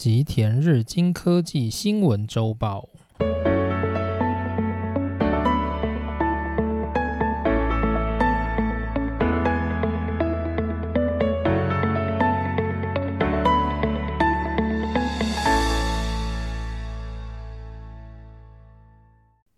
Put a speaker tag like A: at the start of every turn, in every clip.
A: 吉田日经科技新闻周报。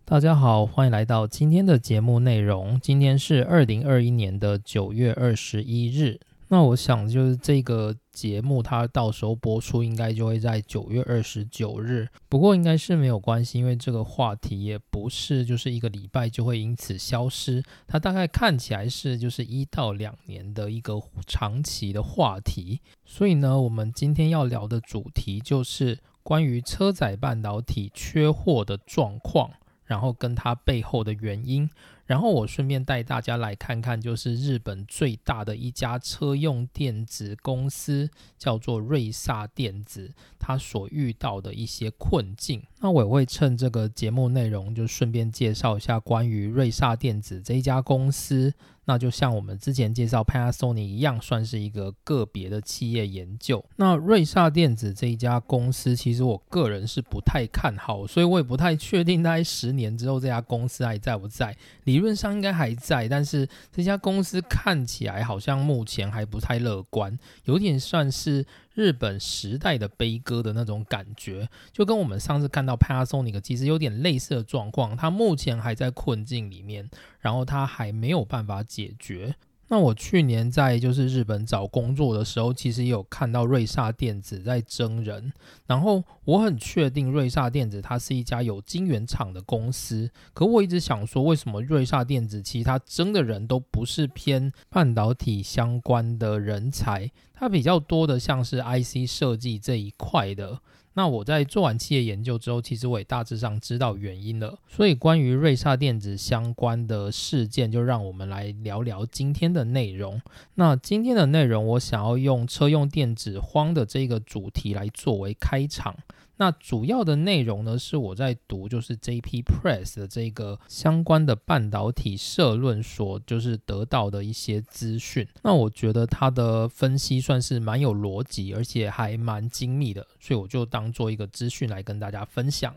A: 大家好，欢迎来到今天的节目内容。今天是二零二一年的九月二十一日。那我想，就是这个节目，它到时候播出应该就会在九月二十九日。不过应该是没有关系，因为这个话题也不是就是一个礼拜就会因此消失。它大概看起来是就是一到两年的一个长期的话题。所以呢，我们今天要聊的主题就是关于车载半导体缺货的状况，然后跟它背后的原因。然后我顺便带大家来看看，就是日本最大的一家车用电子公司，叫做瑞萨电子，它所遇到的一些困境。那我也会趁这个节目内容，就顺便介绍一下关于瑞萨电子这一家公司。那就像我们之前介绍 Panasonic 一样，算是一个个别的企业研究。那瑞萨电子这一家公司，其实我个人是不太看好，所以我也不太确定，大概十年之后这家公司还在不在。理论上应该还在，但是这家公司看起来好像目前还不太乐观，有点算是日本时代的悲歌的那种感觉，就跟我们上次看到 Panasonic 其实有点类似的状况，它目前还在困境里面，然后它还没有办法解决。那我去年在就是日本找工作的时候，其实也有看到瑞萨电子在征人，然后我很确定瑞萨电子它是一家有晶圆厂的公司，可我一直想说，为什么瑞萨电子其他征的人都不是偏半导体相关的人才，它比较多的像是 IC 设计这一块的。那我在做完企业研究之后，其实我也大致上知道原因了。所以关于瑞萨电子相关的事件，就让我们来聊聊今天的内容。那今天的内容，我想要用车用电子荒的这个主题来作为开场。那主要的内容呢，是我在读就是 J.P. Press 的这个相关的半导体社论所，就是得到的一些资讯。那我觉得他的分析算是蛮有逻辑，而且还蛮精密的，所以我就当做一个资讯来跟大家分享。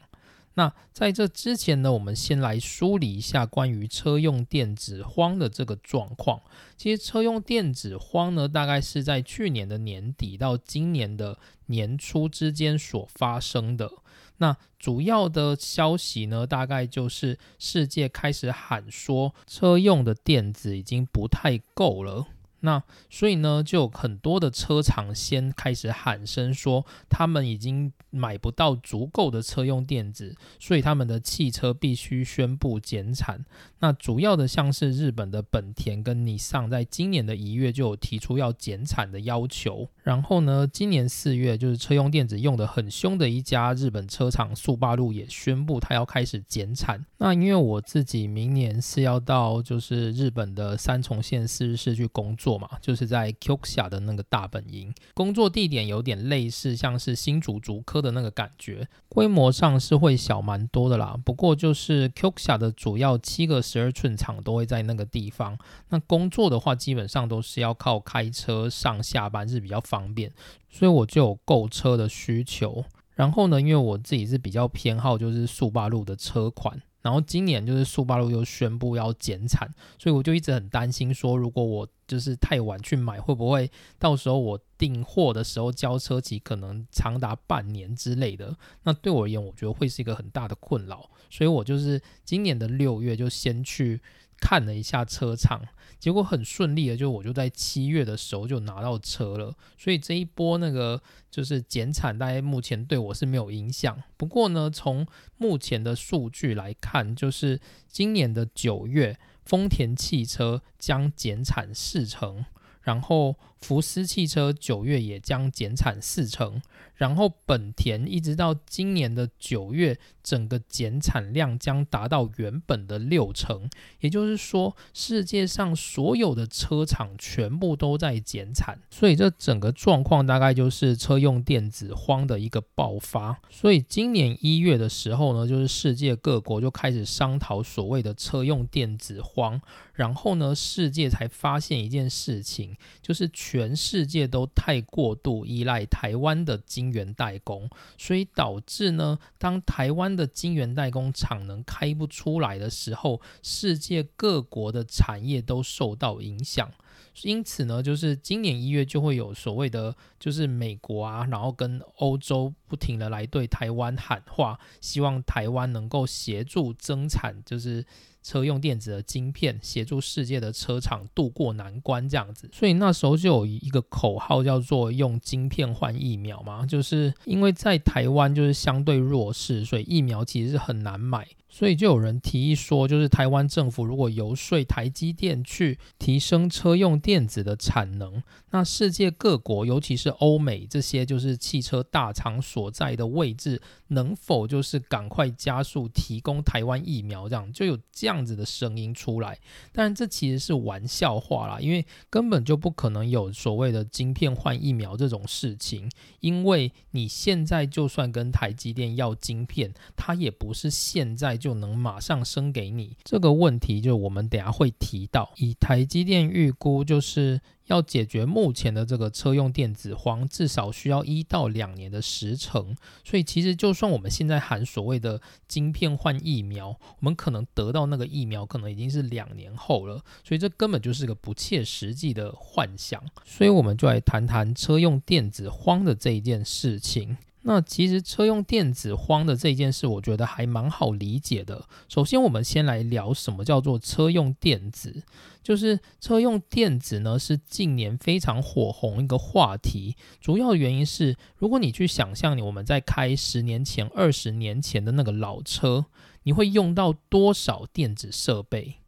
A: 那在这之前呢，我们先来梳理一下关于车用电子荒的这个状况。其实车用电子荒呢，大概是在去年的年底到今年的年初之间所发生的。那主要的消息呢，大概就是世界开始喊说，车用的电子已经不太够了。那所以呢，就有很多的车厂先开始喊声说，他们已经买不到足够的车用电子，所以他们的汽车必须宣布减产。那主要的像是日本的本田跟尼桑，在今年的一月就有提出要减产的要求。然后呢，今年四月就是车用电子用的很凶的一家日本车厂速八路也宣布它要开始减产。那因为我自己明年是要到就是日本的三重县四日市去工作。嘛，就是在 Qxia 的那个大本营，工作地点有点类似，像是新竹竹科的那个感觉，规模上是会小蛮多的啦。不过就是 Qxia 的主要七个十二寸厂都会在那个地方，那工作的话基本上都是要靠开车上下班是比较方便，所以我就有购车的需求。然后呢，因为我自己是比较偏好就是速八路的车款。然后今年就是速八路又宣布要减产，所以我就一直很担心，说如果我就是太晚去买，会不会到时候我订货的时候交车期可能长达半年之类的？那对我而言，我觉得会是一个很大的困扰。所以我就是今年的六月就先去看了一下车厂。结果很顺利的，就我就在七月的时候就拿到车了，所以这一波那个就是减产，大概目前对我是没有影响。不过呢，从目前的数据来看，就是今年的九月，丰田汽车将减产四成，然后福斯汽车九月也将减产四成。然后本田一直到今年的九月，整个减产量将达到原本的六成，也就是说，世界上所有的车厂全部都在减产，所以这整个状况大概就是车用电子荒的一个爆发。所以今年一月的时候呢，就是世界各国就开始商讨所谓的车用电子荒，然后呢，世界才发现一件事情，就是全。世界都太过度依赖台湾的晶圆代工，所以导致呢，当台湾的晶圆代工厂能开不出来的时候，世界各国的产业都受到影响。因此呢，就是今年一月就会有所谓的，就是美国啊，然后跟欧洲不停的来对台湾喊话，希望台湾能够协助增产，就是。车用电子的晶片协助世界的车厂渡过难关，这样子，所以那时候就有一个口号叫做“用晶片换疫苗”嘛，就是因为在台湾就是相对弱势，所以疫苗其实是很难买。所以就有人提议说，就是台湾政府如果游说台积电去提升车用电子的产能，那世界各国，尤其是欧美这些就是汽车大厂所在的位置，能否就是赶快加速提供台湾疫苗？这样就有这样子的声音出来。但这其实是玩笑话啦，因为根本就不可能有所谓的晶片换疫苗这种事情。因为你现在就算跟台积电要晶片，它也不是现在。就能马上生给你这个问题，就我们等下会提到。以台积电预估，就是要解决目前的这个车用电子荒，至少需要一到两年的时程。所以其实就算我们现在喊所谓的晶片换疫苗，我们可能得到那个疫苗，可能已经是两年后了。所以这根本就是个不切实际的幻想。所以我们就来谈谈车用电子荒的这一件事情。那其实车用电子荒的这件事，我觉得还蛮好理解的。首先，我们先来聊什么叫做车用电子。就是车用电子呢，是近年非常火红一个话题。主要原因是，如果你去想象你我们在开十年前、二十年前的那个老车，你会用到多少电子设备？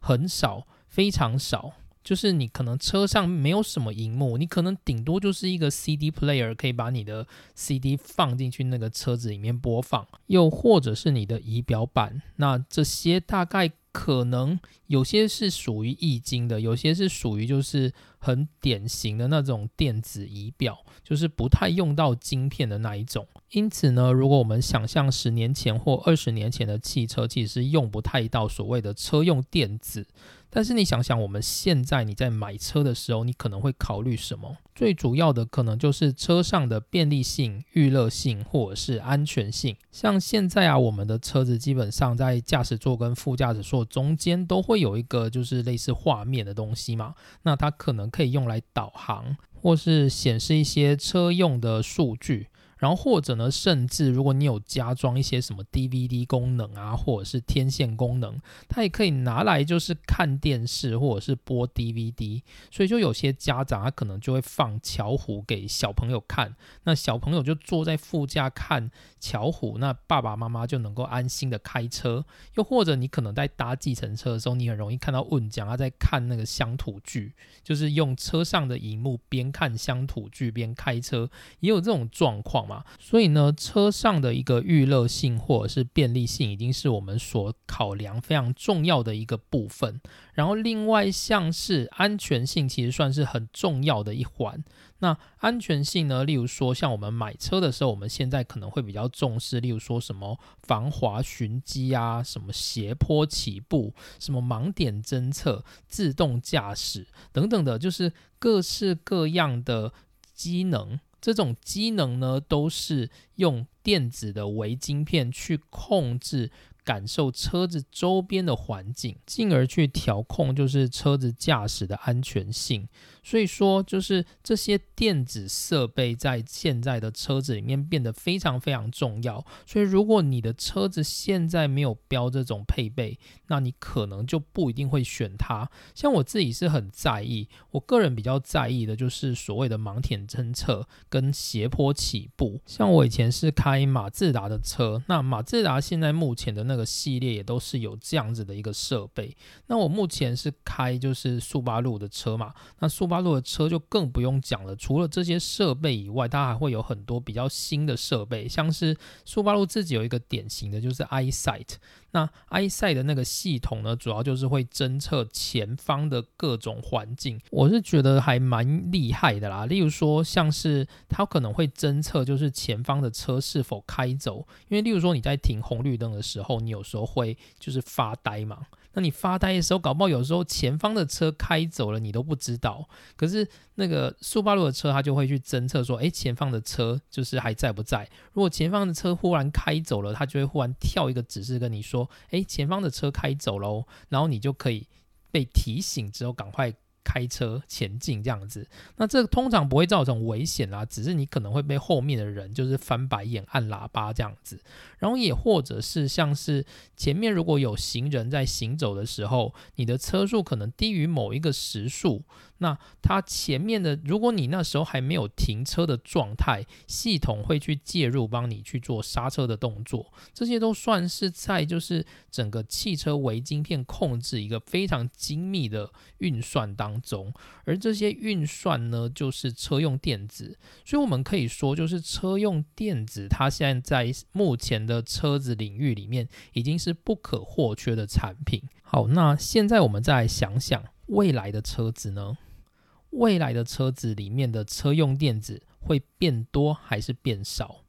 A: 很少，非常少。就是你可能车上没有什么荧幕，你可能顶多就是一个 CD player，可以把你的 CD 放进去那个车子里面播放，又或者是你的仪表板。那这些大概可能有些是属于易经的，有些是属于就是很典型的那种电子仪表，就是不太用到晶片的那一种。因此呢，如果我们想象十年前或二十年前的汽车，其实用不太到所谓的车用电子。但是你想想，我们现在你在买车的时候，你可能会考虑什么？最主要的可能就是车上的便利性、娱乐性或者是安全性。像现在啊，我们的车子基本上在驾驶座跟副驾驶座中间都会有一个就是类似画面的东西嘛，那它可能可以用来导航或是显示一些车用的数据。然后或者呢，甚至如果你有加装一些什么 DVD 功能啊，或者是天线功能，它也可以拿来就是看电视或者是播 DVD。所以就有些家长他可能就会放巧虎给小朋友看，那小朋友就坐在副驾看巧虎，那爸爸妈妈就能够安心的开车。又或者你可能在搭计程车的时候，你很容易看到问讲他在看那个乡土剧，就是用车上的荧幕边看乡土剧边开车，也有这种状况。嘛，所以呢，车上的一个娱乐性或者是便利性，已经是我们所考量非常重要的一个部分。然后另外像是安全性，其实算是很重要的一环。那安全性呢，例如说像我们买车的时候，我们现在可能会比较重视，例如说什么防滑寻机啊，什么斜坡起步，什么盲点侦测、自动驾驶等等的，就是各式各样的机能。这种机能呢，都是用电子的微晶片去控制。感受车子周边的环境，进而去调控就是车子驾驶的安全性。所以说，就是这些电子设备在现在的车子里面变得非常非常重要。所以，如果你的车子现在没有标这种配备，那你可能就不一定会选它。像我自己是很在意，我个人比较在意的就是所谓的盲点侦测跟斜坡起步。像我以前是开马自达的车，那马自达现在目前的那个系列也都是有这样子的一个设备。那我目前是开就是速八路的车嘛，那速八路的车就更不用讲了。除了这些设备以外，它还会有很多比较新的设备，像是速八路自己有一个典型的就是 EyeSight。那 I 赛的那个系统呢，主要就是会侦测前方的各种环境，我是觉得还蛮厉害的啦。例如说，像是它可能会侦测就是前方的车是否开走，因为例如说你在停红绿灯的时候，你有时候会就是发呆嘛。那你发呆的时候，搞不好有时候前方的车开走了，你都不知道。可是那个速八路的车，它就会去侦测说，哎，前方的车就是还在不在？如果前方的车忽然开走了，它就会忽然跳一个指示跟你说，哎，前方的车开走喽，然后你就可以被提醒之后赶快。开车前进这样子，那这通常不会造成危险啦，只是你可能会被后面的人就是翻白眼、按喇叭这样子。然后也或者是像是前面如果有行人在行走的时候，你的车速可能低于某一个时速。那它前面的，如果你那时候还没有停车的状态，系统会去介入，帮你去做刹车的动作，这些都算是在就是整个汽车微晶片控制一个非常精密的运算当中，而这些运算呢，就是车用电子，所以我们可以说，就是车用电子，它现在在目前的车子领域里面，已经是不可或缺的产品。好，那现在我们再来想想未来的车子呢？未来的车子里面的车用电子会变多还是变少？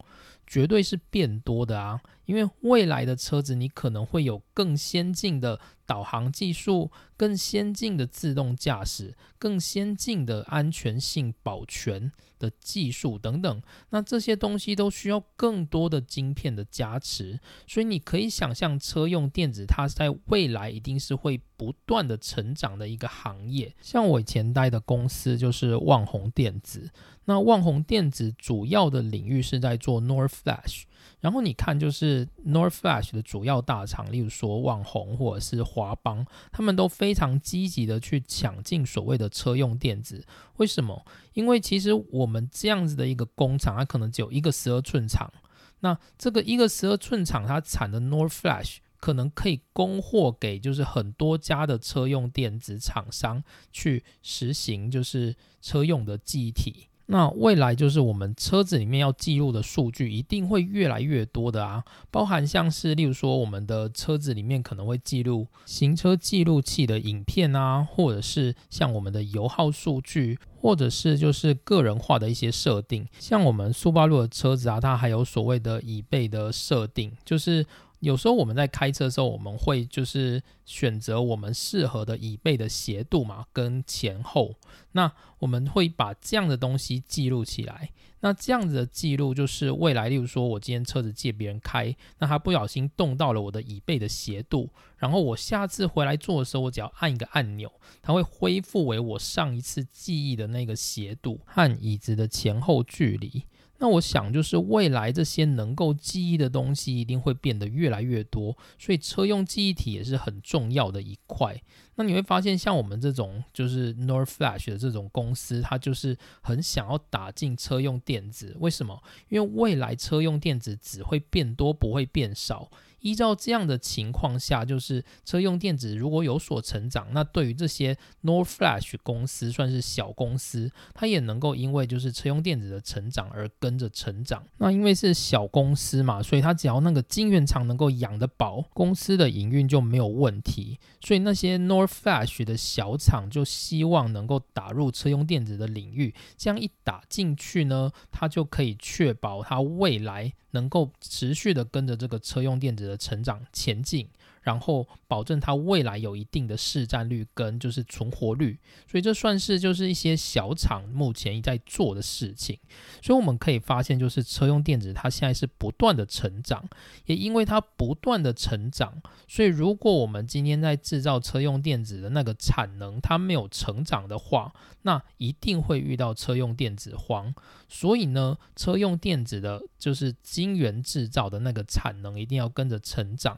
A: 绝对是变多的啊！因为未来的车子你可能会有更先进的导航技术、更先进的自动驾驶、更先进的安全性保全的技术等等。那这些东西都需要更多的晶片的加持，所以你可以想象，车用电子它在未来一定是会不断的成长的一个行业。像我以前待的公司就是旺宏电子，那旺宏电子主要的领域是在做 Nor Flash。然后你看，就是 North Flash 的主要大厂，例如说旺宏或者是华邦，他们都非常积极的去抢进所谓的车用电子。为什么？因为其实我们这样子的一个工厂，它可能只有一个十二寸厂，那这个一个十二寸厂，它产的 North Flash 可能可以供货给就是很多家的车用电子厂商去实行就是车用的记忆体。那未来就是我们车子里面要记录的数据一定会越来越多的啊，包含像是例如说我们的车子里面可能会记录行车记录器的影片啊，或者是像我们的油耗数据，或者是就是个人化的一些设定，像我们速八路的车子啊，它还有所谓的椅背的设定，就是。有时候我们在开车的时候，我们会就是选择我们适合的椅背的斜度嘛，跟前后。那我们会把这样的东西记录起来。那这样子的记录就是未来，例如说我今天车子借别人开，那他不小心动到了我的椅背的斜度，然后我下次回来坐的时候，我只要按一个按钮，它会恢复为我上一次记忆的那个斜度和椅子的前后距离。那我想，就是未来这些能够记忆的东西一定会变得越来越多，所以车用记忆体也是很重要的一块。那你会发现，像我们这种就是 Nor Flash 的这种公司，它就是很想要打进车用电子。为什么？因为未来车用电子只会变多，不会变少。依照这样的情况下，就是车用电子如果有所成长，那对于这些 Nor Flash 公司算是小公司，它也能够因为就是车用电子的成长而跟着成长。那因为是小公司嘛，所以它只要那个晶圆厂能够养得饱，公司的营运就没有问题。所以那些 Nor Flash 的小厂就希望能够打入车用电子的领域，这样一打进去呢，它就可以确保它未来。能够持续的跟着这个车用电子的成长前进。然后保证它未来有一定的市占率跟就是存活率，所以这算是就是一些小厂目前在做的事情。所以我们可以发现，就是车用电子它现在是不断的成长，也因为它不断的成长，所以如果我们今天在制造车用电子的那个产能它没有成长的话，那一定会遇到车用电子荒。所以呢，车用电子的就是晶圆制造的那个产能一定要跟着成长。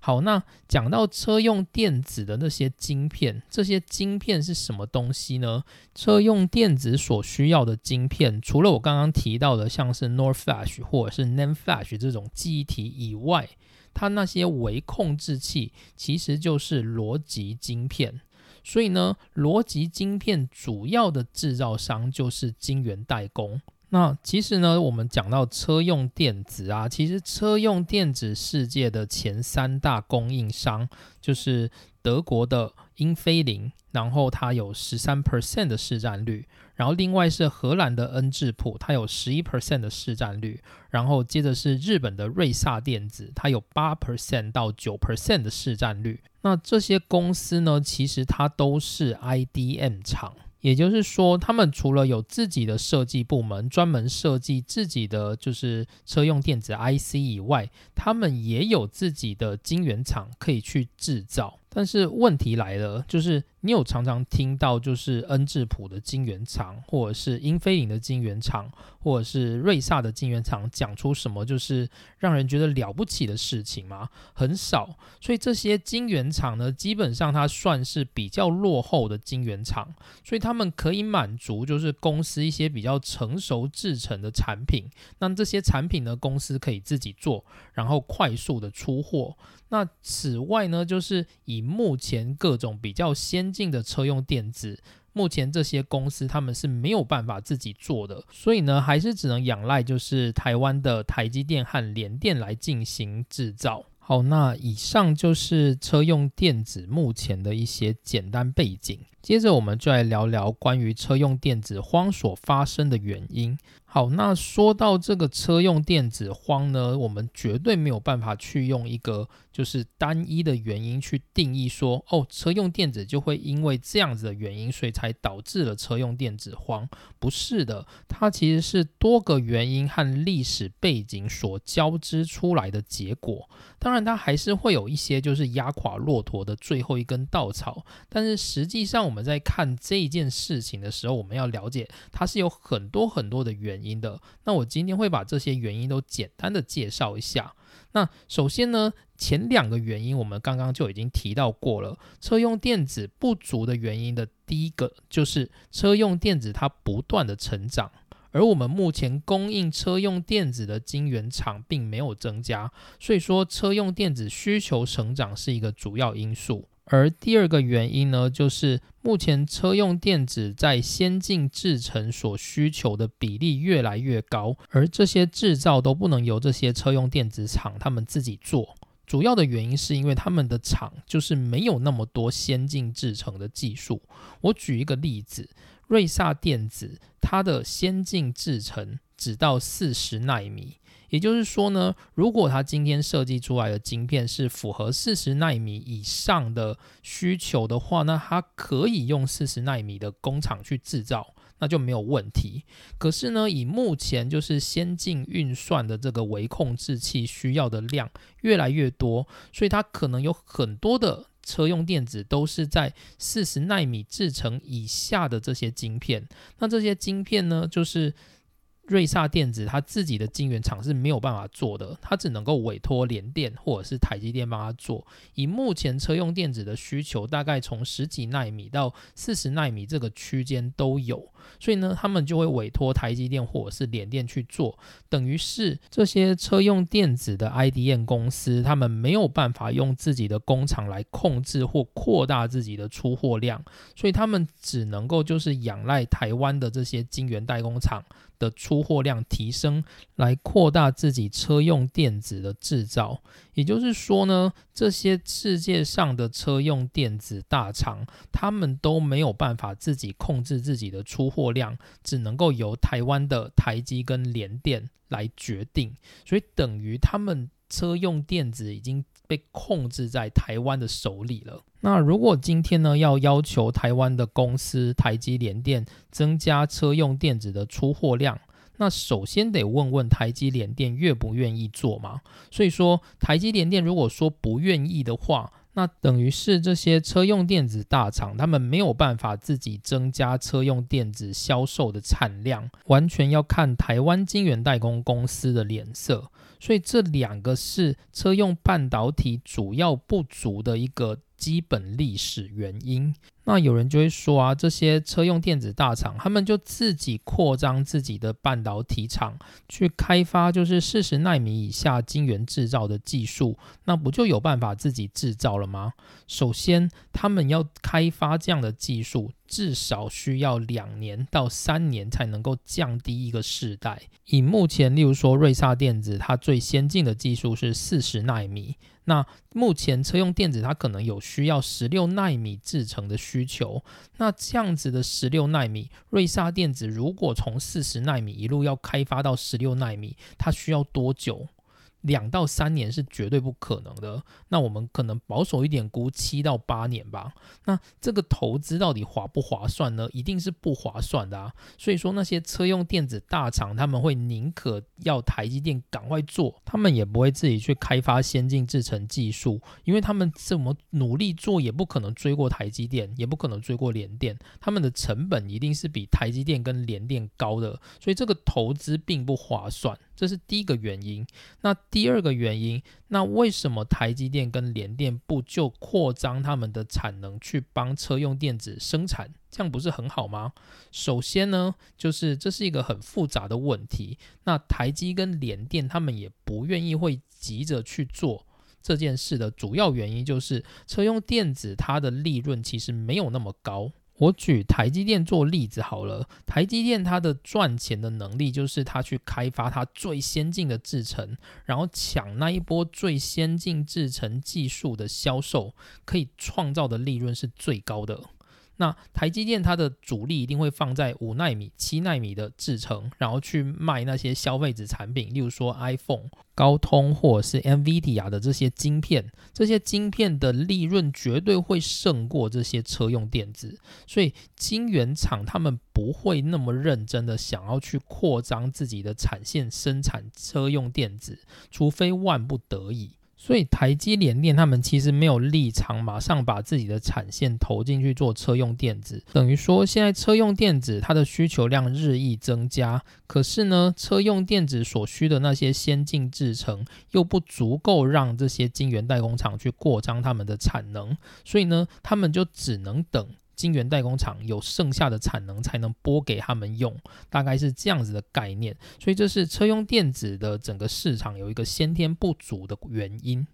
A: 好，那讲到车用电子的那些晶片，这些晶片是什么东西呢？车用电子所需要的晶片，除了我刚刚提到的像是 Nor Flash 或者是 n a n Flash 这种记忆体以外，它那些微控制器其实就是逻辑晶片。所以呢，逻辑晶片主要的制造商就是晶圆代工。那其实呢，我们讲到车用电子啊，其实车用电子世界的前三大供应商就是德国的英飞凌，然后它有十三 percent 的市占率，然后另外是荷兰的恩智浦，它有十一 percent 的市占率，然后接着是日本的瑞萨电子，它有八 percent 到九 percent 的市占率。那这些公司呢，其实它都是 IDM 厂。也就是说，他们除了有自己的设计部门，专门设计自己的就是车用电子 IC 以外，他们也有自己的晶圆厂可以去制造。但是问题来了，就是你有常常听到，就是恩智浦的晶圆厂，或者是英飞凌的晶圆厂，或者是瑞萨的晶圆厂，讲出什么就是让人觉得了不起的事情吗？很少。所以这些晶圆厂呢，基本上它算是比较落后的晶圆厂，所以他们可以满足就是公司一些比较成熟制成的产品。那这些产品呢，公司可以自己做，然后快速的出货。那此外呢，就是以目前各种比较先进的车用电子，目前这些公司他们是没有办法自己做的，所以呢，还是只能仰赖就是台湾的台积电和联电来进行制造。好，那以上就是车用电子目前的一些简单背景。接着我们就来聊聊关于车用电子荒所发生的原因。好，那说到这个车用电子荒呢，我们绝对没有办法去用一个就是单一的原因去定义说，哦，车用电子就会因为这样子的原因，所以才导致了车用电子荒。不是的，它其实是多个原因和历史背景所交织出来的结果。当然，它还是会有一些就是压垮骆驼的最后一根稻草，但是实际上我们在看这件事情的时候，我们要了解它是有很多很多的。原因的，那我今天会把这些原因都简单的介绍一下。那首先呢，前两个原因我们刚刚就已经提到过了，车用电子不足的原因的第一个就是车用电子它不断的成长，而我们目前供应车用电子的晶圆厂并没有增加，所以说车用电子需求成长是一个主要因素。而第二个原因呢，就是目前车用电子在先进制程所需求的比例越来越高，而这些制造都不能由这些车用电子厂他们自己做。主要的原因是因为他们的厂就是没有那么多先进制程的技术。我举一个例子，瑞萨电子它的先进制程只到四十纳米。也就是说呢，如果它今天设计出来的晶片是符合四十纳米以上的需求的话，那它可以用四十纳米的工厂去制造，那就没有问题。可是呢，以目前就是先进运算的这个微控制器需要的量越来越多，所以它可能有很多的车用电子都是在四十纳米制成以下的这些晶片。那这些晶片呢，就是。瑞萨电子它自己的晶圆厂是没有办法做的，它只能够委托联电或者是台积电帮它做。以目前车用电子的需求，大概从十几纳米到四十纳米这个区间都有，所以呢，他们就会委托台积电或者是联电去做。等于是这些车用电子的 IDM 公司，他们没有办法用自己的工厂来控制或扩大自己的出货量，所以他们只能够就是仰赖台湾的这些晶圆代工厂。的出货量提升，来扩大自己车用电子的制造。也就是说呢，这些世界上的车用电子大厂，他们都没有办法自己控制自己的出货量，只能够由台湾的台积跟联电来决定。所以等于他们车用电子已经被控制在台湾的手里了。那如果今天呢，要要求台湾的公司台积联电增加车用电子的出货量，那首先得问问台积联电愿不愿意做嘛？所以说，台积联电如果说不愿意的话，那等于是这些车用电子大厂他们没有办法自己增加车用电子销售的产量，完全要看台湾晶圆代工公司的脸色。所以这两个是车用半导体主要不足的一个。基本历史原因，那有人就会说啊，这些车用电子大厂，他们就自己扩张自己的半导体厂，去开发就是四十纳米以下晶圆制造的技术，那不就有办法自己制造了吗？首先，他们要开发这样的技术，至少需要两年到三年才能够降低一个世代。以目前，例如说瑞萨电子，它最先进的技术是四十纳米。那目前车用电子它可能有需要十六纳米制成的需求，那这样子的十六纳米，瑞萨电子如果从四十纳米一路要开发到十六纳米，它需要多久？两到三年是绝对不可能的。那我们可能保守一点估七到八年吧。那这个投资到底划不划算呢？一定是不划算的啊。所以说那些车用电子大厂他们会宁可要台积电赶快做，他们也不会自己去开发先进制程技术，因为他们怎么努力做也不可能追过台积电，也不可能追过联电，他们的成本一定是比台积电跟联电高的，所以这个投资并不划算。这是第一个原因。那第二个原因，那为什么台积电跟联电不就扩张他们的产能去帮车用电子生产？这样不是很好吗？首先呢，就是这是一个很复杂的问题。那台积跟联电他们也不愿意会急着去做这件事的主要原因，就是车用电子它的利润其实没有那么高。我举台积电做例子好了，台积电它的赚钱的能力就是它去开发它最先进的制程，然后抢那一波最先进制程技术的销售，可以创造的利润是最高的。那台积电它的主力一定会放在五纳米、七纳米的制程，然后去卖那些消费者产品，例如说 iPhone、高通或者是 NVIDIA 的这些晶片，这些晶片的利润绝对会胜过这些车用电子，所以晶圆厂他们不会那么认真的想要去扩张自己的产线生产车用电子，除非万不得已。所以台积联电他们其实没有立场马上把自己的产线投进去做车用电子，等于说现在车用电子它的需求量日益增加，可是呢，车用电子所需的那些先进制程又不足够让这些晶圆代工厂去扩张他们的产能，所以呢，他们就只能等。晶圆代工厂有剩下的产能才能拨给他们用，大概是这样子的概念。所以这是车用电子的整个市场有一个先天不足的原因。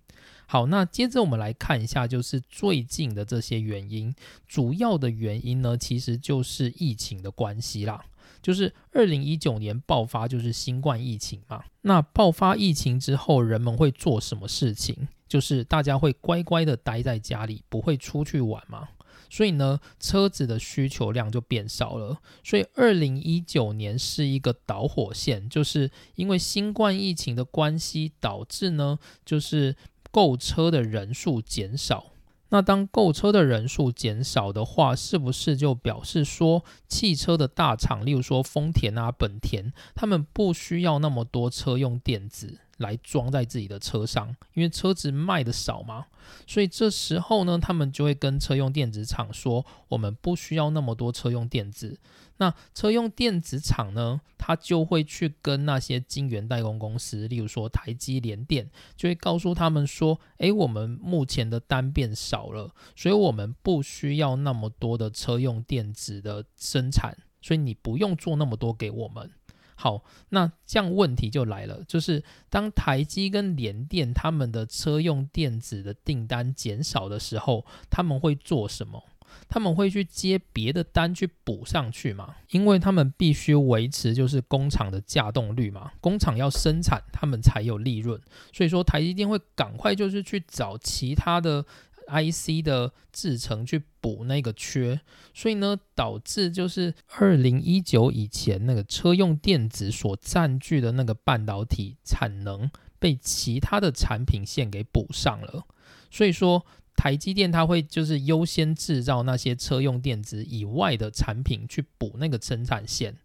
A: 好，那接着我们来看一下，就是最近的这些原因，主要的原因呢，其实就是疫情的关系啦。就是二零一九年爆发就是新冠疫情嘛。那爆发疫情之后，人们会做什么事情？就是大家会乖乖的待在家里，不会出去玩嘛。所以呢，车子的需求量就变少了。所以二零一九年是一个导火线，就是因为新冠疫情的关系，导致呢，就是购车的人数减少。那当购车的人数减少的话，是不是就表示说，汽车的大厂，例如说丰田啊、本田，他们不需要那么多车用电子？来装在自己的车上，因为车子卖的少嘛，所以这时候呢，他们就会跟车用电子厂说，我们不需要那么多车用电子。那车用电子厂呢，他就会去跟那些晶圆代工公司，例如说台积联电，就会告诉他们说，诶，我们目前的单变少了，所以我们不需要那么多的车用电子的生产，所以你不用做那么多给我们。好，那这样问题就来了，就是当台积跟联电他们的车用电子的订单减少的时候，他们会做什么？他们会去接别的单去补上去吗？因为他们必须维持就是工厂的架动率嘛，工厂要生产，他们才有利润，所以说台积电会赶快就是去找其他的。IC 的制成去补那个缺，所以呢，导致就是二零一九以前那个车用电子所占据的那个半导体产能被其他的产品线给补上了，所以说台积电它会就是优先制造那些车用电子以外的产品去补那个生产线。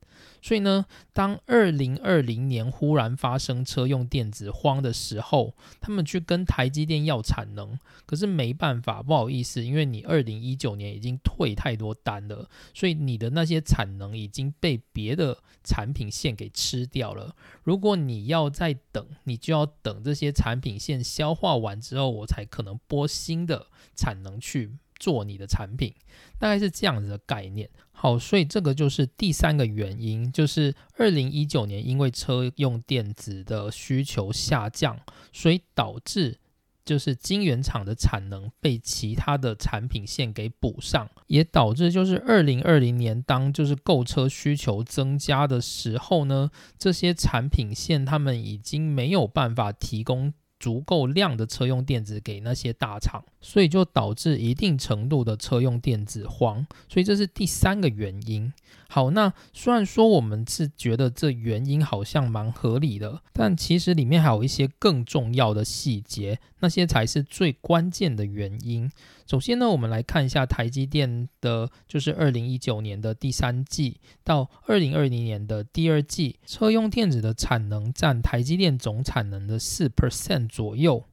A: 所以呢，当二零二零年忽然发生车用电子荒的时候，他们去跟台积电要产能，可是没办法，不好意思，因为你二零一九年已经退太多单了，所以你的那些产能已经被别的产品线给吃掉了。如果你要再等，你就要等这些产品线消化完之后，我才可能拨新的产能去。做你的产品，大概是这样子的概念。好，所以这个就是第三个原因，就是二零一九年因为车用电子的需求下降，所以导致就是晶圆厂的产能被其他的产品线给补上，也导致就是二零二零年当就是购车需求增加的时候呢，这些产品线他们已经没有办法提供。足够量的车用电子给那些大厂，所以就导致一定程度的车用电子荒，所以这是第三个原因。好，那虽然说我们是觉得这原因好像蛮合理的，但其实里面还有一些更重要的细节，那些才是最关键的原因。首先呢，我们来看一下台积电的，就是二零一九年的第三季到二零二零年的第二季，车用电子的产能占台积电总产能的四 percent 左右。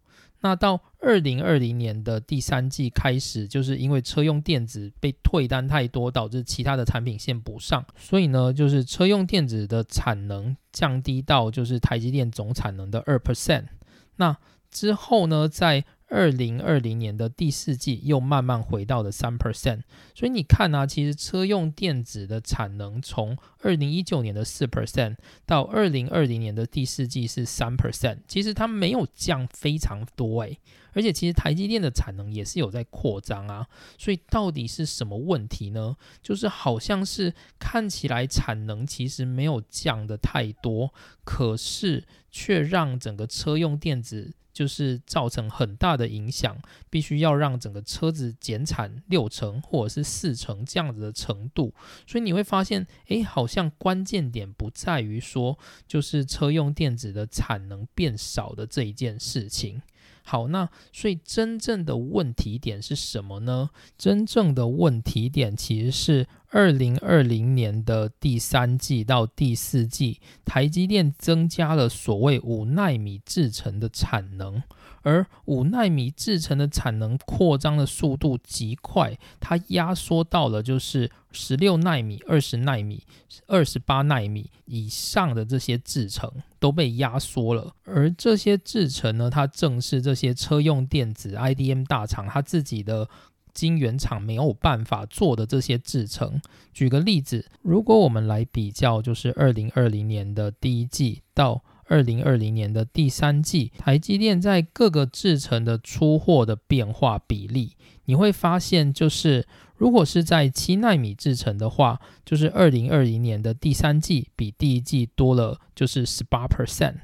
A: 那到二零二零年的第三季开始，就是因为车用电子被退单太多，导致其他的产品线补上，所以呢，就是车用电子的产能降低到就是台积电总产能的二 percent。那之后呢，在二零二零年的第四季又慢慢回到了三 percent，所以你看啊，其实车用电子的产能从二零一九年的四 percent 到二零二零年的第四季是三 percent，其实它没有降非常多诶，而且其实台积电的产能也是有在扩张啊，所以到底是什么问题呢？就是好像是看起来产能其实没有降的太多，可是却让整个车用电子。就是造成很大的影响，必须要让整个车子减产六成或者是四成这样子的程度，所以你会发现，诶，好像关键点不在于说，就是车用电子的产能变少的这一件事情。好，那所以真正的问题点是什么呢？真正的问题点其实是二零二零年的第三季到第四季，台积电增加了所谓五纳米制程的产能。而五纳米制成的产能扩张的速度极快，它压缩到了就是十六纳米、二十纳米、二十八纳米以上的这些制程都被压缩了。而这些制程呢，它正是这些车用电子 IDM 大厂它自己的晶圆厂没有办法做的这些制程。举个例子，如果我们来比较，就是二零二零年的第一季到二零二零年的第三季，台积电在各个制程的出货的变化比例，你会发现，就是如果是在七纳米制程的话，就是二零二零年的第三季比第一季多了就是十八 percent。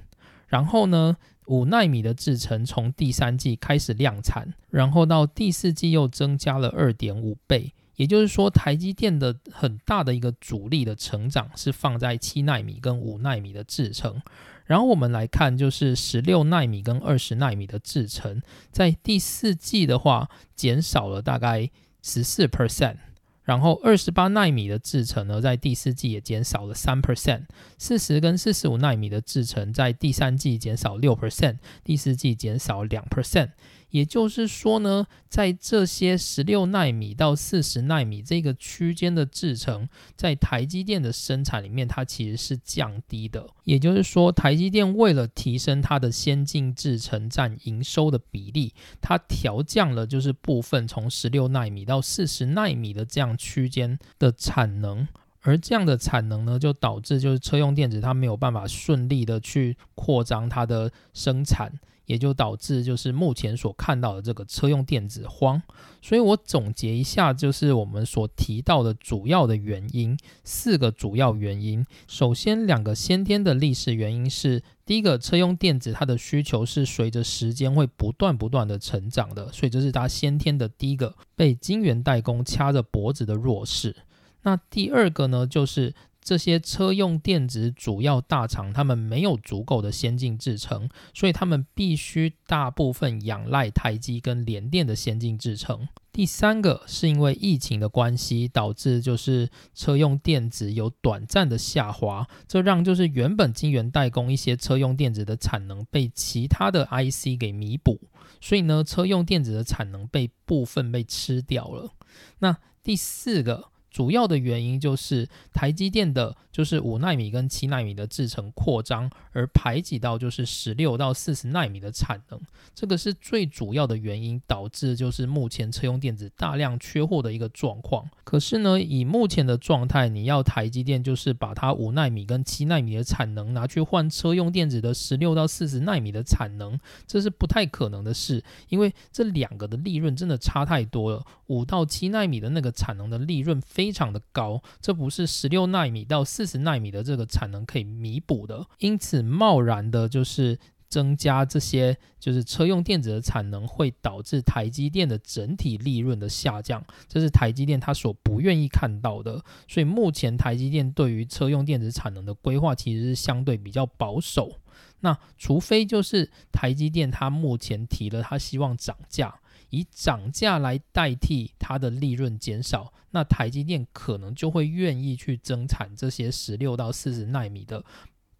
A: 然后呢，五纳米的制程从第三季开始量产，然后到第四季又增加了二点五倍。也就是说，台积电的很大的一个主力的成长是放在七纳米跟五纳米的制程。然后我们来看，就是十六纳米跟二十纳米的制程，在第四季的话减少了大概十四 percent，然后二十八纳米的制程呢，在第四季也减少了三 percent，四十跟四十五纳米的制程在第三季减少六 percent，第四季减少两 percent。也就是说呢，在这些十六纳米到四十纳米这个区间的制程，在台积电的生产里面，它其实是降低的。也就是说，台积电为了提升它的先进制程占营收的比例，它调降了就是部分从十六纳米到四十纳米的这样区间的产能，而这样的产能呢，就导致就是车用电子它没有办法顺利的去扩张它的生产。也就导致就是目前所看到的这个车用电子荒，所以我总结一下，就是我们所提到的主要的原因，四个主要原因。首先，两个先天的历史原因是：第一个，车用电子它的需求是随着时间会不断不断的成长的，所以这是它先天的第一个被晶圆代工掐着脖子的弱势。那第二个呢，就是。这些车用电子主要大厂，他们没有足够的先进制程，所以他们必须大部分仰赖台积跟联电的先进制程。第三个是因为疫情的关系，导致就是车用电子有短暂的下滑，这让就是原本晶圆代工一些车用电子的产能被其他的 IC 给弥补，所以呢，车用电子的产能被部分被吃掉了。那第四个。主要的原因就是台积电的，就是五纳米跟七纳米的制程扩张，而排挤到就是十六到四十纳米的产能，这个是最主要的原因，导致就是目前车用电子大量缺货的一个状况。可是呢，以目前的状态，你要台积电就是把它五纳米跟七纳米的产能拿去换车用电子的十六到四十纳米的产能，这是不太可能的事，因为这两个的利润真的差太多了。五到七纳米的那个产能的利润非。非常的高，这不是十六纳米到四十纳米的这个产能可以弥补的，因此贸然的就是增加这些就是车用电子的产能，会导致台积电的整体利润的下降，这是台积电它所不愿意看到的。所以目前台积电对于车用电子产能的规划其实是相对比较保守。那除非就是台积电它目前提了，它希望涨价，以涨价来代替它的利润减少，那台积电可能就会愿意去增产这些十六到四十纳米的。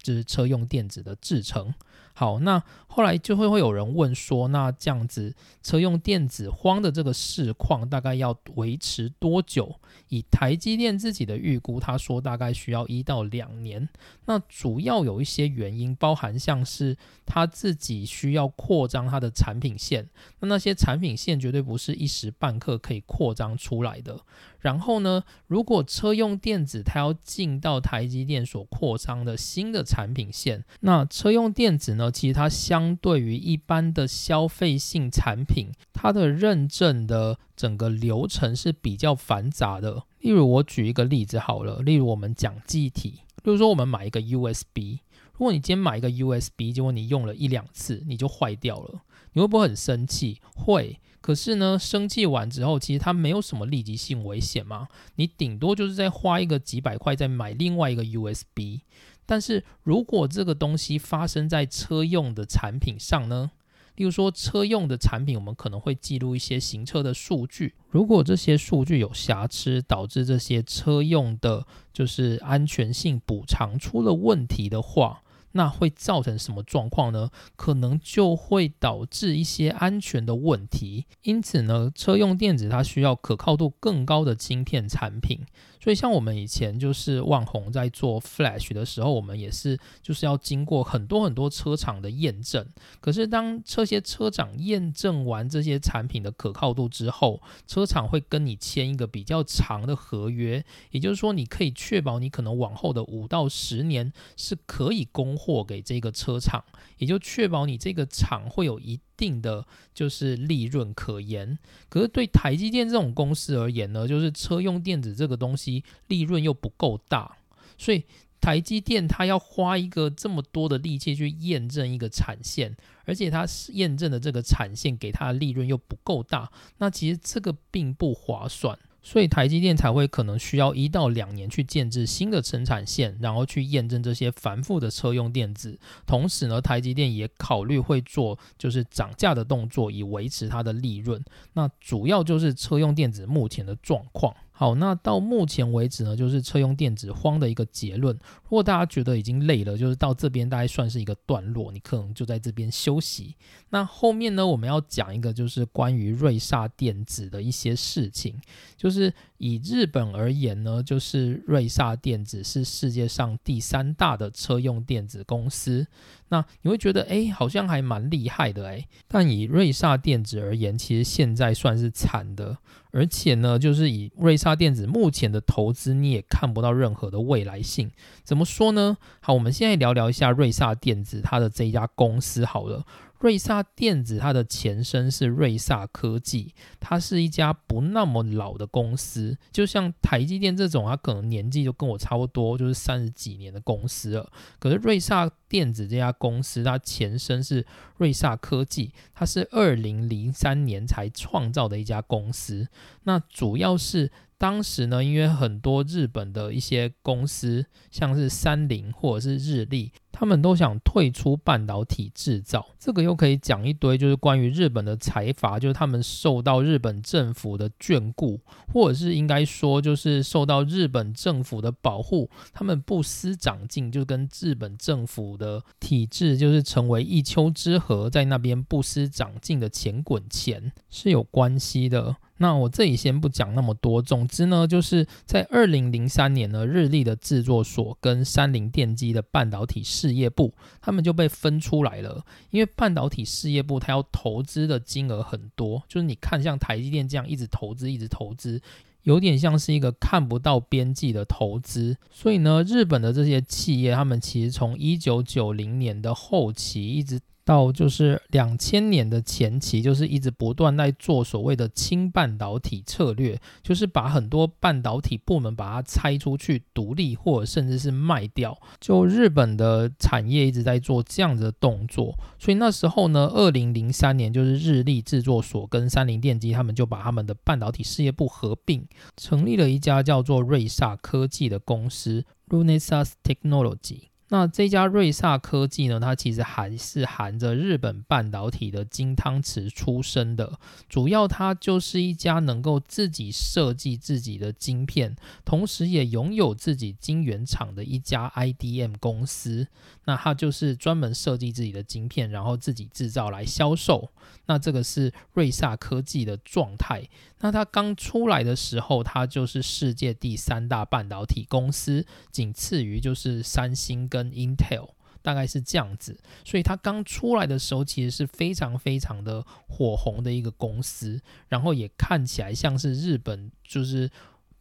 A: 就是车用电子的制成。好，那后来就会会有人问说，那这样子车用电子荒的这个市况大概要维持多久？以台积电自己的预估，他说大概需要一到两年。那主要有一些原因，包含像是他自己需要扩张他的产品线，那那些产品线绝对不是一时半刻可以扩张出来的。然后呢，如果车用电子它要进到台积电所扩张的新的产品线，那车用电子呢，其实它相对于一般的消费性产品，它的认证的。整个流程是比较繁杂的。例如，我举一个例子好了。例如，我们讲记忆体，例如说我们买一个 USB，如果你今天买一个 USB，结果你用了一两次你就坏掉了，你会不会很生气？会。可是呢，生气完之后，其实它没有什么立即性危险嘛。你顶多就是再花一个几百块再买另外一个 USB。但是如果这个东西发生在车用的产品上呢？例如说，车用的产品，我们可能会记录一些行车的数据。如果这些数据有瑕疵，导致这些车用的，就是安全性补偿出了问题的话，那会造成什么状况呢？可能就会导致一些安全的问题。因此呢，车用电子它需要可靠度更高的晶片产品。所以，像我们以前就是万宏在做 Flash 的时候，我们也是就是要经过很多很多车厂的验证。可是，当这些车厂验证完这些产品的可靠度之后，车厂会跟你签一个比较长的合约，也就是说，你可以确保你可能往后的五到十年是可以供货给这个车厂，也就确保你这个厂会有一。定的就是利润可言，可是对台积电这种公司而言呢，就是车用电子这个东西利润又不够大，所以台积电它要花一个这么多的力气去验证一个产线，而且它验证的这个产线给它的利润又不够大，那其实这个并不划算。所以台积电才会可能需要一到两年去建制新的生产线，然后去验证这些繁复的车用电子。同时呢，台积电也考虑会做就是涨价的动作，以维持它的利润。那主要就是车用电子目前的状况。好，那到目前为止呢，就是车用电子荒的一个结论。如果大家觉得已经累了，就是到这边大概算是一个段落，你可能就在这边休息。那后面呢，我们要讲一个就是关于瑞萨电子的一些事情。就是以日本而言呢，就是瑞萨电子是世界上第三大的车用电子公司。那你会觉得，哎，好像还蛮厉害的，哎。但以瑞萨电子而言，其实现在算是惨的。而且呢，就是以瑞萨电子目前的投资，你也看不到任何的未来性。怎么说呢？好，我们现在聊聊一下瑞萨电子它的这一家公司好了。瑞萨电子，它的前身是瑞萨科技，它是一家不那么老的公司，就像台积电这种，它可能年纪就跟我差不多，就是三十几年的公司了。可是瑞萨电子这家公司，它前身是瑞萨科技，它是二零零三年才创造的一家公司。那主要是当时呢，因为很多日本的一些公司，像是三菱或者是日立。他们都想退出半导体制造，这个又可以讲一堆，就是关于日本的财阀，就是他们受到日本政府的眷顾，或者是应该说，就是受到日本政府的保护，他们不思长进，就跟日本政府的体制就是成为一丘之貉，在那边不思长进的钱滚钱是有关系的。那我这里先不讲那么多，总之呢，就是在二零零三年呢，日立的制作所跟三菱电机的半导体事业部，他们就被分出来了。因为半导体事业部它要投资的金额很多，就是你看像台积电这样一直投资一直投资，有点像是一个看不到边际的投资。所以呢，日本的这些企业，他们其实从一九九零年的后期一直。到就是两千年的前期，就是一直不断在做所谓的轻半导体策略，就是把很多半导体部门把它拆出去独立，或者甚至是卖掉。就日本的产业一直在做这样子的动作，所以那时候呢，二零零三年就是日立制作所跟三菱电机他们就把他们的半导体事业部合并，成立了一家叫做瑞萨科技的公司 （Renesas Technology）。那这家瑞萨科技呢？它其实还是含着日本半导体的金汤匙出身的，主要它就是一家能够自己设计自己的晶片，同时也拥有自己晶圆厂的一家 IDM 公司。那它就是专门设计自己的晶片，然后自己制造来销售。那这个是瑞萨科技的状态。那它刚出来的时候，它就是世界第三大半导体公司，仅次于就是三星跟 Intel，大概是这样子。所以它刚出来的时候，其实是非常非常的火红的一个公司，然后也看起来像是日本就是。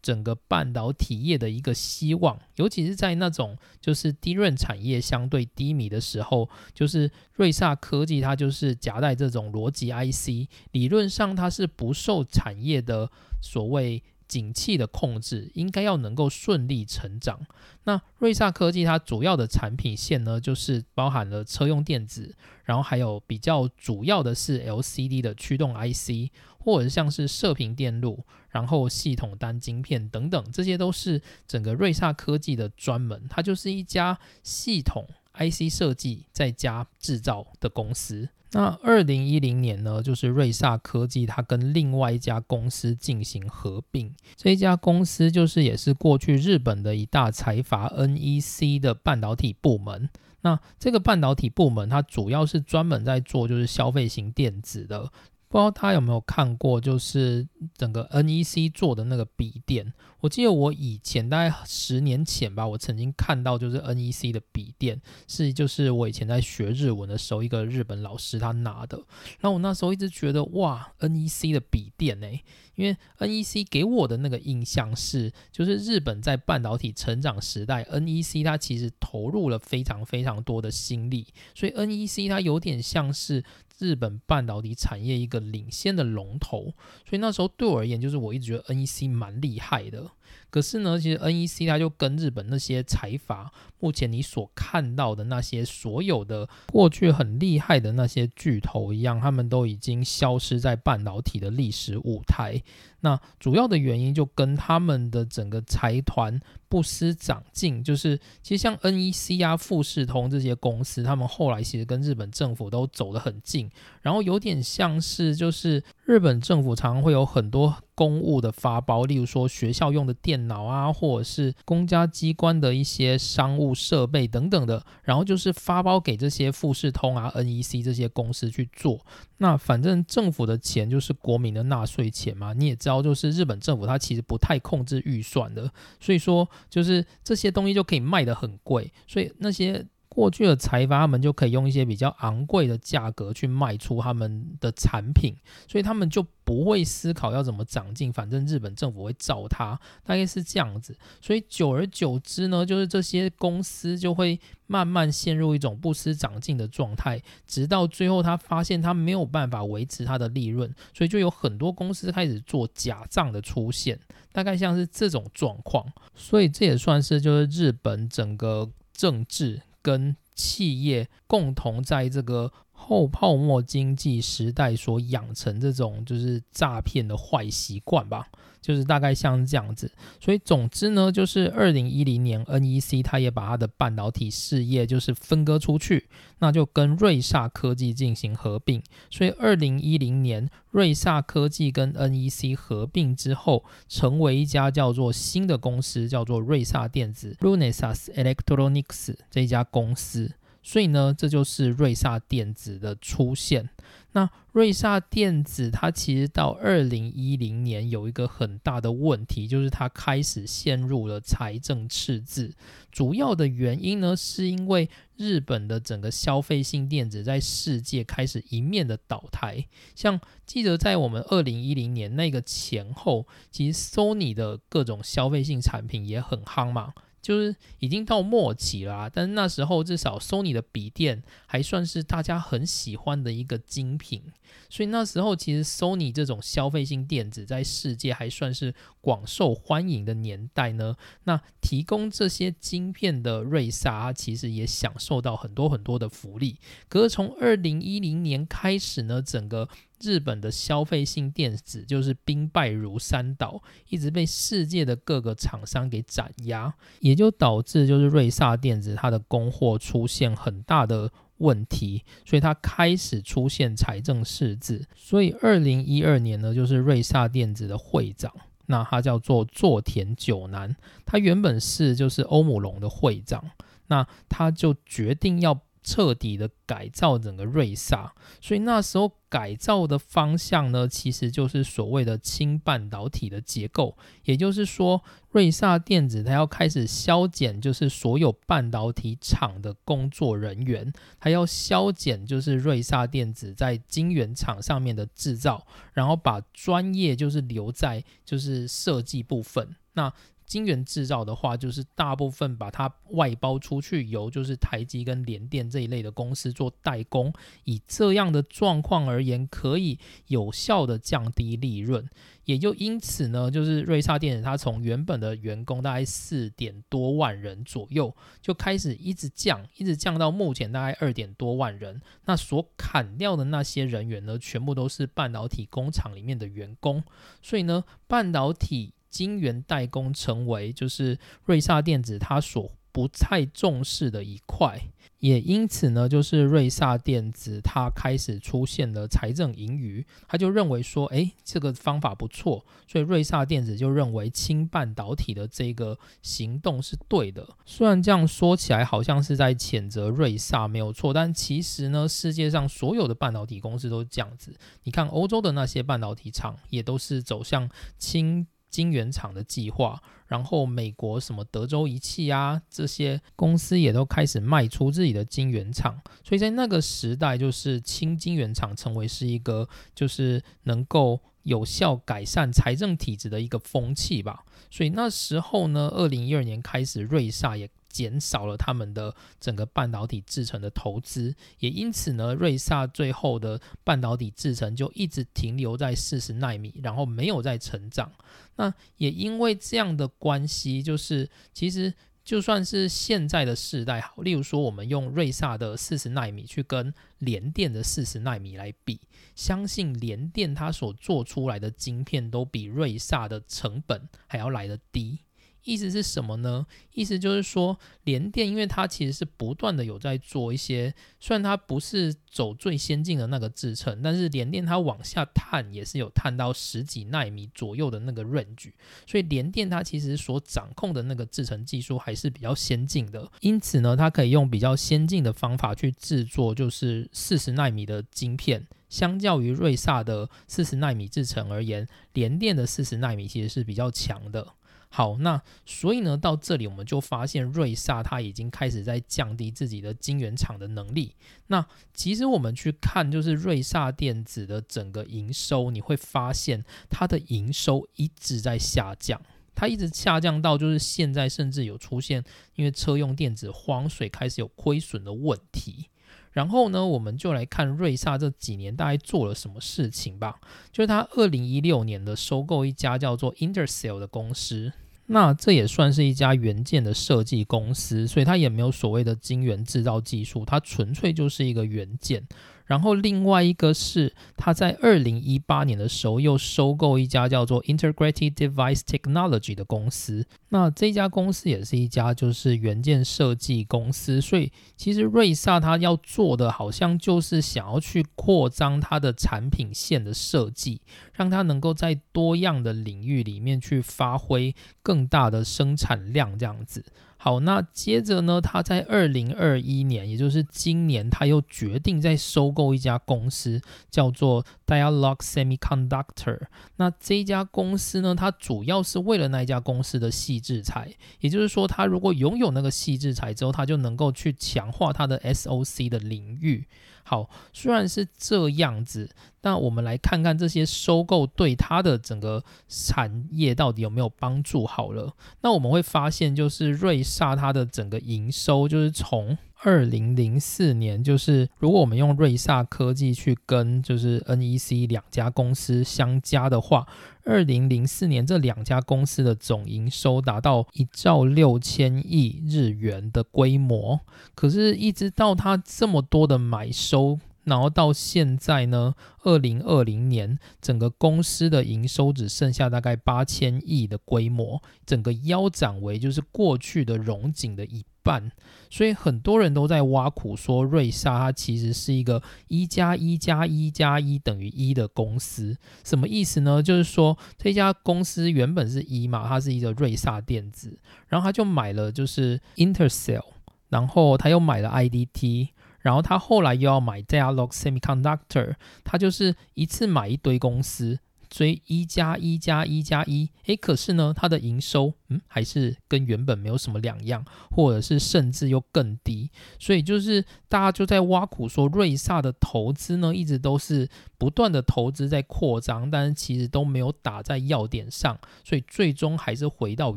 A: 整个半导体业的一个希望，尤其是在那种就是低润产业相对低迷的时候，就是瑞萨科技它就是夹带这种逻辑 IC，理论上它是不受产业的所谓景气的控制，应该要能够顺利成长。那瑞萨科技它主要的产品线呢，就是包含了车用电子，然后还有比较主要的是 LCD 的驱动 IC。或者像是射频电路，然后系统单晶片等等，这些都是整个瑞萨科技的专门，它就是一家系统 IC 设计再加制造的公司。那二零一零年呢，就是瑞萨科技它跟另外一家公司进行合并，这一家公司就是也是过去日本的一大财阀 NEC 的半导体部门。那这个半导体部门它主要是专门在做就是消费型电子的。不知道他有没有看过，就是整个 NEC 做的那个笔电。我记得我以前大概十年前吧，我曾经看到就是 NEC 的笔电，是就是我以前在学日文的时候，一个日本老师他拿的。然后我那时候一直觉得哇，NEC 的笔电呢，因为 NEC 给我的那个印象是，就是日本在半导体成长时代，NEC 它其实投入了非常非常多的心力，所以 NEC 它有点像是。日本半导体产业一个领先的龙头，所以那时候对我而言，就是我一直觉得 NEC 蛮厉害的。可是呢，其实 NEC 它就跟日本那些财阀，目前你所看到的那些所有的过去很厉害的那些巨头一样，他们都已经消失在半导体的历史舞台。那主要的原因就跟他们的整个财团不思长进，就是其实像 NEC 啊、富士通这些公司，他们后来其实跟日本政府都走得很近，然后有点像是就是日本政府常常会有很多。公务的发包，例如说学校用的电脑啊，或者是公家机关的一些商务设备等等的，然后就是发包给这些富士通啊、NEC 这些公司去做。那反正政府的钱就是国民的纳税钱嘛，你也知道，就是日本政府它其实不太控制预算的，所以说就是这些东西就可以卖得很贵，所以那些。过去的财阀他们就可以用一些比较昂贵的价格去卖出他们的产品，所以他们就不会思考要怎么长进，反正日本政府会照他，大概是这样子。所以久而久之呢，就是这些公司就会慢慢陷入一种不思长进的状态，直到最后他发现他没有办法维持他的利润，所以就有很多公司开始做假账的出现，大概像是这种状况。所以这也算是就是日本整个政治。跟企业共同在这个后泡沫经济时代所养成这种就是诈骗的坏习惯吧。就是大概像这样子，所以总之呢，就是二零一零年，NEC 它也把它的半导体事业就是分割出去，那就跟瑞萨科技进行合并。所以二零一零年，瑞萨科技跟 NEC 合并之后，成为一家叫做新的公司，叫做瑞萨电子 （Renesas Electronics） 这一家公司。所以呢，这就是瑞萨电子的出现。那瑞萨电子它其实到二零一零年有一个很大的问题，就是它开始陷入了财政赤字。主要的原因呢，是因为日本的整个消费性电子在世界开始一面的倒台。像记得在我们二零一零年那个前后，其实 Sony 的各种消费性产品也很夯嘛。就是已经到末期啦，但是那时候至少 Sony 的笔电还算是大家很喜欢的一个精品，所以那时候其实 Sony 这种消费性电子在世界还算是广受欢迎的年代呢。那提供这些晶片的瑞萨，其实也享受到很多很多的福利。可是从二零一零年开始呢，整个日本的消费性电子就是兵败如山倒，一直被世界的各个厂商给斩压，也就导致就是瑞萨电子它的供货出现很大的问题，所以他开始出现财政赤字。所以二零一二年呢，就是瑞萨电子的会长，那他叫做佐田久男，他原本是就是欧姆龙的会长，那他就决定要。彻底的改造整个瑞萨，所以那时候改造的方向呢，其实就是所谓的轻半导体的结构。也就是说，瑞萨电子它要开始削减，就是所有半导体厂的工作人员，它要削减就是瑞萨电子在晶圆厂上面的制造，然后把专业就是留在就是设计部分。那晶圆制造的话，就是大部分把它外包出去，由就是台积跟联电这一类的公司做代工。以这样的状况而言，可以有效的降低利润。也就因此呢，就是瑞萨电子它从原本的员工大概四点多万人左右，就开始一直降，一直降到目前大概二点多万人。那所砍掉的那些人员呢，全部都是半导体工厂里面的员工。所以呢，半导体。晶圆代工成为就是瑞萨电子它所不太重视的一块，也因此呢，就是瑞萨电子它开始出现了财政盈余，他就认为说，哎，这个方法不错，所以瑞萨电子就认为氢半导体的这个行动是对的。虽然这样说起来好像是在谴责瑞萨没有错，但其实呢，世界上所有的半导体公司都是这样子。你看欧洲的那些半导体厂也都是走向氢。晶圆厂的计划，然后美国什么德州仪器啊这些公司也都开始卖出自己的晶圆厂，所以在那个时代，就是清晶圆厂成为是一个就是能够有效改善财政体制的一个风气吧。所以那时候呢，二零一二年开始，瑞萨也。减少了他们的整个半导体制成的投资，也因此呢，瑞萨最后的半导体制成就一直停留在四十纳米，然后没有再成长。那也因为这样的关系，就是其实就算是现在的世代好，例如说我们用瑞萨的四十纳米去跟联电的四十纳米来比，相信联电它所做出来的晶片都比瑞萨的成本还要来得低。意思是什么呢？意思就是说，联电因为它其实是不断的有在做一些，虽然它不是走最先进的那个制程，但是联电它往下探也是有探到十几纳米左右的那个 range，所以联电它其实所掌控的那个制程技术还是比较先进的，因此呢，它可以用比较先进的方法去制作，就是四十纳米的晶片，相较于瑞萨的四十纳米制程而言，联电的四十纳米其实是比较强的。好，那所以呢，到这里我们就发现瑞萨它已经开始在降低自己的晶圆厂的能力。那其实我们去看，就是瑞萨电子的整个营收，你会发现它的营收一直在下降，它一直下降到就是现在甚至有出现，因为车用电子荒水开始有亏损的问题。然后呢，我们就来看瑞萨这几年大概做了什么事情吧。就是他二零一六年的收购一家叫做 Intercell 的公司。那这也算是一家元件的设计公司，所以它也没有所谓的晶圆制造技术，它纯粹就是一个元件。然后另外一个是，他在二零一八年的时候又收购一家叫做 Integrated Device Technology 的公司。那这家公司也是一家就是元件设计公司。所以其实瑞萨他要做的好像就是想要去扩张它的产品线的设计，让它能够在多样的领域里面去发挥更大的生产量这样子。好，那接着呢？他在二零二一年，也就是今年，他又决定再收购一家公司，叫做 Dialog Semiconductor。那这家公司呢，它主要是为了那一家公司的细制材，也就是说，他如果拥有那个细制材之后，他就能够去强化他的 SOC 的领域。好，虽然是这样子，那我们来看看这些收购对它的整个产业到底有没有帮助。好了，那我们会发现，就是瑞萨它的整个营收，就是从二零零四年，就是如果我们用瑞萨科技去跟就是 NEC 两家公司相加的话，二零零四年这两家公司的总营收达到一兆六千亿日元的规模。可是，一直到它这么多的买收。然后到现在呢，二零二零年整个公司的营收只剩下大概八千亿的规模，整个腰斩为就是过去的荣景的一半，所以很多人都在挖苦说瑞萨它其实是一个一加一加一加一等于一的公司，什么意思呢？就是说这家公司原本是一嘛，它是一个瑞萨电子，然后他就买了就是 Intercell，然后他又买了 IDT。然后他后来又要买 Dialog Semiconductor，他就是一次买一堆公司。所以一加一加一加一，诶，可是呢，它的营收，还是跟原本没有什么两样，或者是甚至又更低。所以就是大家就在挖苦说，瑞萨的投资呢，一直都是不断的投资在扩张，但是其实都没有打在要点上，所以最终还是回到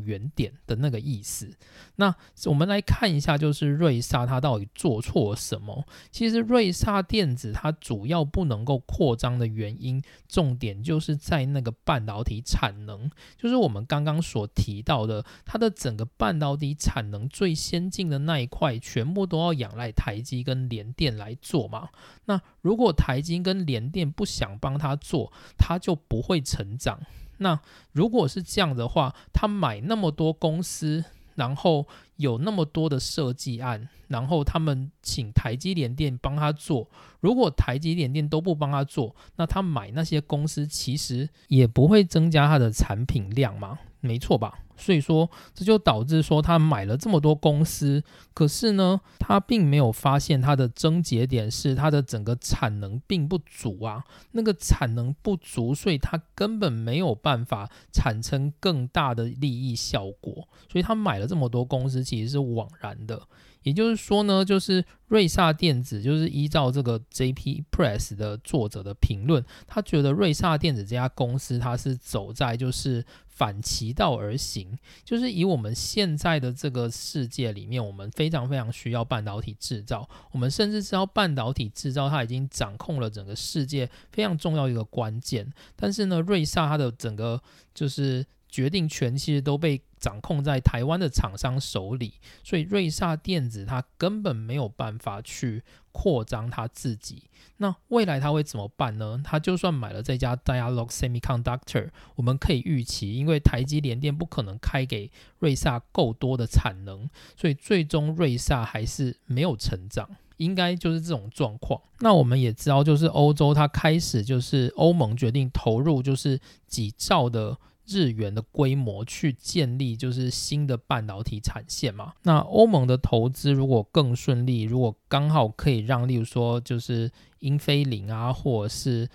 A: 原点的那个意思。那我们来看一下，就是瑞萨它到底做错了什么？其实瑞萨电子它主要不能够扩张的原因，重点就是。在那个半导体产能，就是我们刚刚所提到的，它的整个半导体产能最先进的那一块，全部都要仰赖台积跟联电来做嘛。那如果台积跟联电不想帮他做，他就不会成长。那如果是这样的话，他买那么多公司。然后有那么多的设计案，然后他们请台积联电帮他做。如果台积联电都不帮他做，那他买那些公司其实也不会增加他的产品量嘛？没错吧？所以说，这就导致说他买了这么多公司，可是呢，他并没有发现他的症结点是他的整个产能并不足啊。那个产能不足，所以他根本没有办法产生更大的利益效果。所以他买了这么多公司，其实是枉然的。也就是说呢，就是瑞萨电子，就是依照这个 J.P. Press 的作者的评论，他觉得瑞萨电子这家公司，它是走在就是反其道而行，就是以我们现在的这个世界里面，我们非常非常需要半导体制造，我们甚至知道半导体制造它已经掌控了整个世界非常重要一个关键，但是呢，瑞萨它的整个就是决定权其实都被。掌控在台湾的厂商手里，所以瑞萨电子它根本没有办法去扩张它自己。那未来它会怎么办呢？它就算买了这家 Dialog Semiconductor，我们可以预期，因为台积联电不可能开给瑞萨够多的产能，所以最终瑞萨还是没有成长，应该就是这种状况。那我们也知道，就是欧洲它开始就是欧盟决定投入就是几兆的。日元的规模去建立就是新的半导体产线嘛？那欧盟的投资如果更顺利，如果刚好可以让，例如说就是英飞凌啊，或者是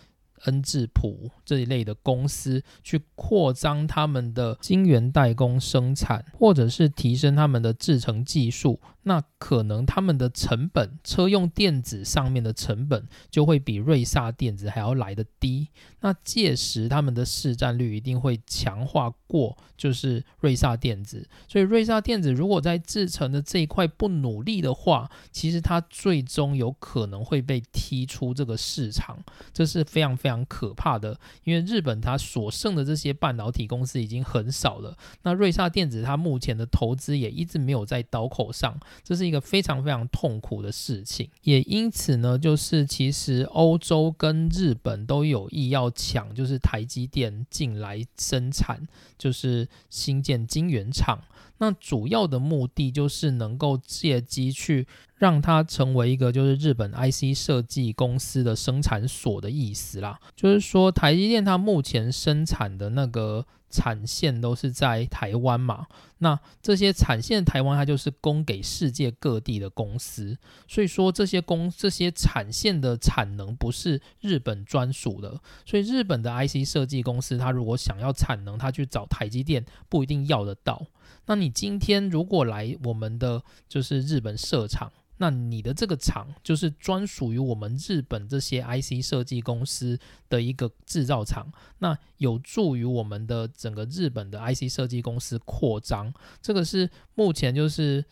A: 恩智浦这一类的公司去扩张他们的晶圆代工生产，或者是提升他们的制程技术。那可能他们的成本，车用电子上面的成本就会比瑞萨电子还要来得低。那届时他们的市占率一定会强化过，就是瑞萨电子。所以瑞萨电子如果在制程的这一块不努力的话，其实它最终有可能会被踢出这个市场，这是非常非常可怕的。因为日本它所剩的这些半导体公司已经很少了，那瑞萨电子它目前的投资也一直没有在刀口上。这是一个非常非常痛苦的事情，也因此呢，就是其实欧洲跟日本都有意要抢，就是台积电进来生产，就是新建晶圆厂。那主要的目的就是能够借机去让它成为一个就是日本 IC 设计公司的生产所的意思啦。就是说，台积电它目前生产的那个。产线都是在台湾嘛？那这些产线台湾它就是供给世界各地的公司，所以说这些公这些产线的产能不是日本专属的，所以日本的 IC 设计公司它如果想要产能，它去找台积电不一定要得到。那你今天如果来我们的就是日本设厂。那你的这个厂就是专属于我们日本这些 IC 设计公司的一个制造厂，那有助于我们的整个日本的 IC 设计公司扩张。这个是目前就是。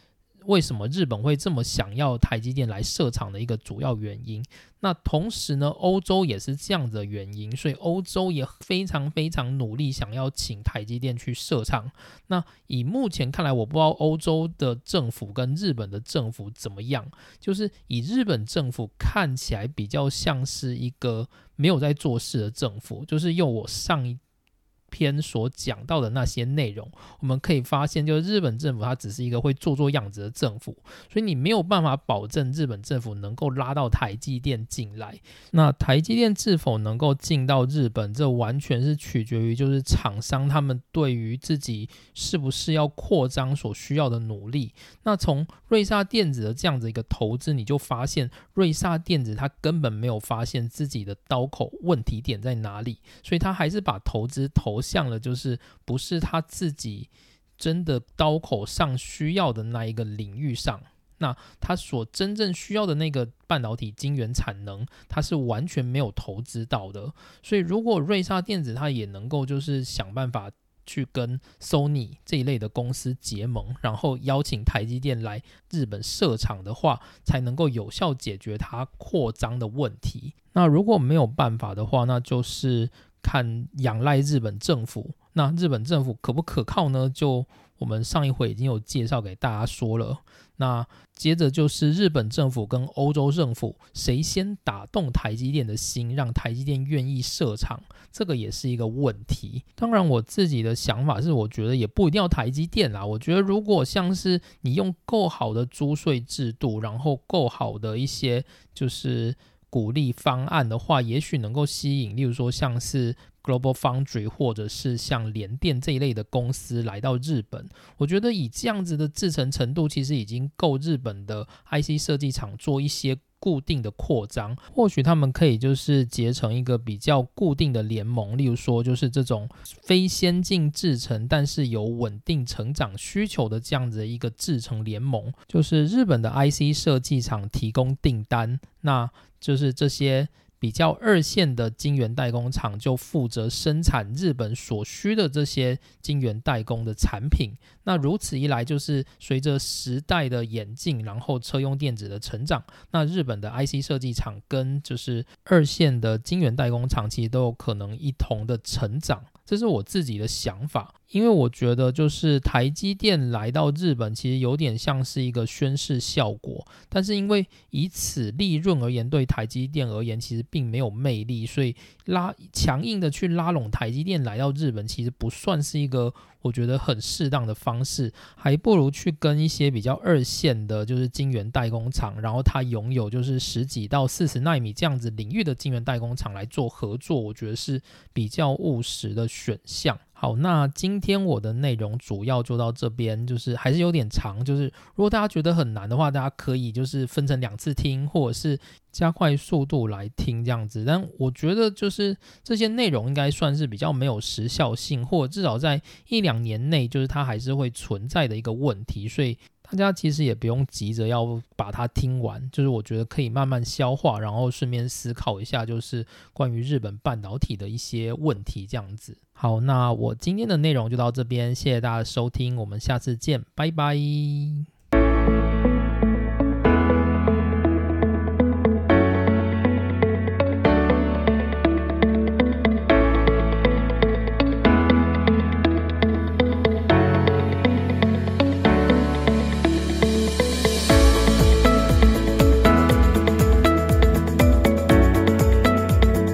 A: 为什么日本会这么想要台积电来设厂的一个主要原因？那同时呢，欧洲也是这样的原因，所以欧洲也非常非常努力想要请台积电去设厂。那以目前看来，我不知道欧洲的政府跟日本的政府怎么样。就是以日本政府看起来比较像是一个没有在做事的政府，就是用我上一。篇所讲到的那些内容，我们可以发现，就是日本政府它只是一个会做做样子的政府，所以你没有办法保证日本政府能够拉到台积电进来。那台积电是否能够进到日本，这完全是取决于就是厂商他们对于自己是不是要扩张所需要的努力。那从瑞萨电子的这样子一个投资，你就发现瑞萨电子它根本没有发现自己的刀口问题点在哪里，所以他还是把投资投。像了，就是不是他自己真的刀口上需要的那一个领域上，那他所真正需要的那个半导体晶圆产能，他是完全没有投资到的。所以，如果瑞萨电子它也能够就是想办法去跟 Sony 这一类的公司结盟，然后邀请台积电来日本设厂的话，才能够有效解决它扩张的问题。那如果没有办法的话，那就是。看仰赖日本政府，那日本政府可不可靠呢？就我们上一回已经有介绍给大家说了。那接着就是日本政府跟欧洲政府，谁先打动台积电的心，让台积电愿意设厂，这个也是一个问题。当然，我自己的想法是，我觉得也不一定要台积电啦。我觉得如果像是你用够好的租税制度，然后够好的一些就是。鼓励方案的话，也许能够吸引，例如说像是 Global Foundry 或者是像联电这一类的公司来到日本。我觉得以这样子的制成程度，其实已经够日本的 IC 设计厂做一些。固定的扩张，或许他们可以就是结成一个比较固定的联盟，例如说就是这种非先进制程，但是有稳定成长需求的这样子的一个制程联盟，就是日本的 IC 设计厂提供订单，那就是这些。比较二线的晶圆代工厂就负责生产日本所需的这些晶圆代工的产品。那如此一来，就是随着时代的演进，然后车用电子的成长，那日本的 IC 设计厂跟就是二线的晶圆代工厂，其实都有可能一同的成长。这是我自己的想法，因为我觉得就是台积电来到日本，其实有点像是一个宣示效果。但是因为以此利润而言，对台积电而言其实并没有魅力，所以拉强硬的去拉拢台积电来到日本，其实不算是一个。我觉得很适当的方式，还不如去跟一些比较二线的，就是晶圆代工厂，然后它拥有就是十几到四十纳米这样子领域的晶圆代工厂来做合作，我觉得是比较务实的选项。好，那今天我的内容主要就到这边，就是还是有点长，就是如果大家觉得很难的话，大家可以就是分成两次听，或者是加快速度来听这样子。但我觉得就是这些内容应该算是比较没有时效性，或者至少在一两年内，就是它还是会存在的一个问题，所以。大家其实也不用急着要把它听完，就是我觉得可以慢慢消化，然后顺便思考一下，就是关于日本半导体的一些问题这样子。好，那我今天的内容就到这边，谢谢大家收听，我们下次见，拜拜。